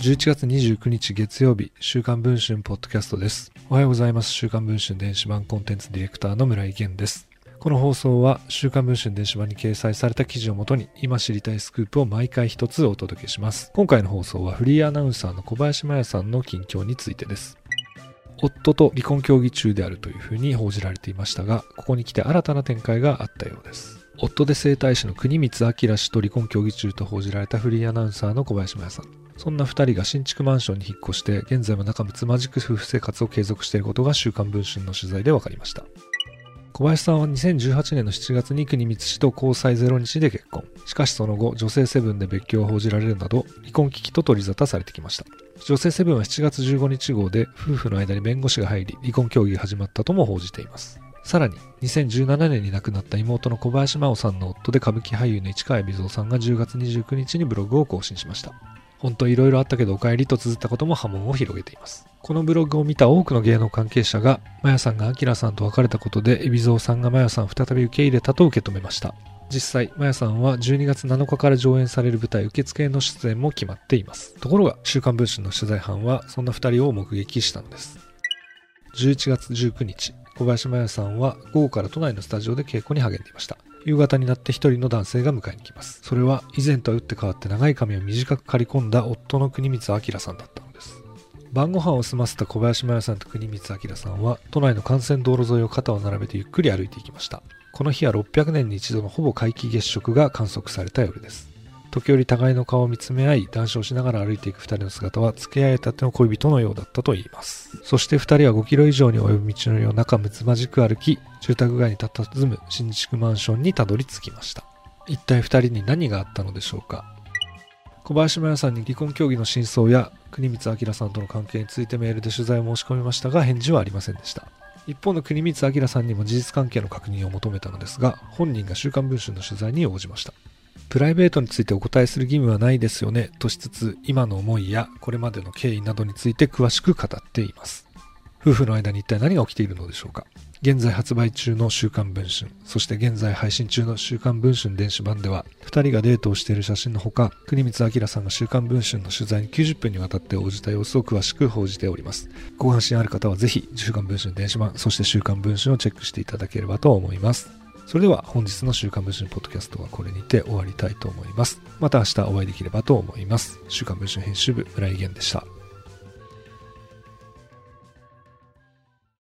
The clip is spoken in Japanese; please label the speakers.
Speaker 1: 11月29日月曜日、週刊文春ポッドキャストです。おはようございます。週刊文春電子版コンテンツディレクターの村井源です。この放送は、週刊文春電子版に掲載された記事をもとに、今知りたいスクープを毎回一つお届けします。今回の放送は、フリーアナウンサーの小林麻也さんの近況についてです。夫と離婚協議中であるというふうに報じられていましたが、ここに来て新たな展開があったようです。夫で整体師の国光明氏と離婚協議中と報じられたフリーアナウンサーの小林麻也さん。そんな2人が新築マンションに引っ越して、現在も仲睦まじく夫婦生活を継続していることが週刊文春の取材で分かりました。小林さんは2018年の7月に国光氏と交際0日で結婚。しかしその後、女性セブンで別居を報じられるなど、離婚危機と取り沙汰されてきました。女性セブンは7月15日号で、夫婦の間に弁護士が入り、離婚協議が始まったとも報じています。さらに、2017年に亡くなった妹の小林真央さんの夫で歌舞伎俳優の市川海老蔵さんが10月29日にブログを更新しました。本当いろいろあったけどお帰りと綴ったことも波紋を広げています。このブログを見た多くの芸能関係者が、マヤさんがアキラさんと別れたことで、海老蔵さんがマヤさんを再び受け入れたと受け止めました。実際、マヤさんは12月7日から上演される舞台受付の出演も決まっています。ところが、週刊文春の取材班は、そんな2人を目撃したのです。11月19日、小林麻也さんは午後から都内のスタジオで稽古に励んでいました。夕方になって一人の男性が迎えに来ます。それは以前とは打って変わって長い髪を短く刈り込んだ夫の国光明さんだったのです。晩ご飯を済ませた小林真也さんと国光明さんは都内の幹線道路沿いを肩を並べてゆっくり歩いていきました。この日は600年に一度のほぼ皆既月食が観測された夜です。時折互いの顔を見つめ合い、談笑しながら歩いていく二人の姿は、付き合いたての恋人のようだったと言います。そして二人は5キロ以上に及ぶ道のりを仲睦まじく歩き、住宅街に佇む新築マンションにたどり着きました。一体二人に何があったのでしょうか？小林麻也さんに離婚協議の真相や国光明さんとの関係についてメールで取材を申し込みましたが返事はありませんでした一方の国光明さんにも事実関係の確認を求めたのですが本人が週刊文春の取材に応じましたプライベートについてお答えする義務はないですよねとしつつ今の思いやこれまでの経緯などについて詳しく語っています夫婦の間に一体何が起きているのでしょうか現在発売中の週刊文春、そして現在配信中の週刊文春電子版では、二人がデートをしている写真のほか、国光明さんが週刊文春の取材に90分にわたって応じた様子を詳しく報じております。ご関心ある方はぜひ、週刊文春電子版、そして週刊文春をチェックしていただければと思います。それでは本日の週刊文春ポッドキャストはこれにて終わりたいと思います。また明日お会いできればと思います。週刊文春編集部、村井源でした。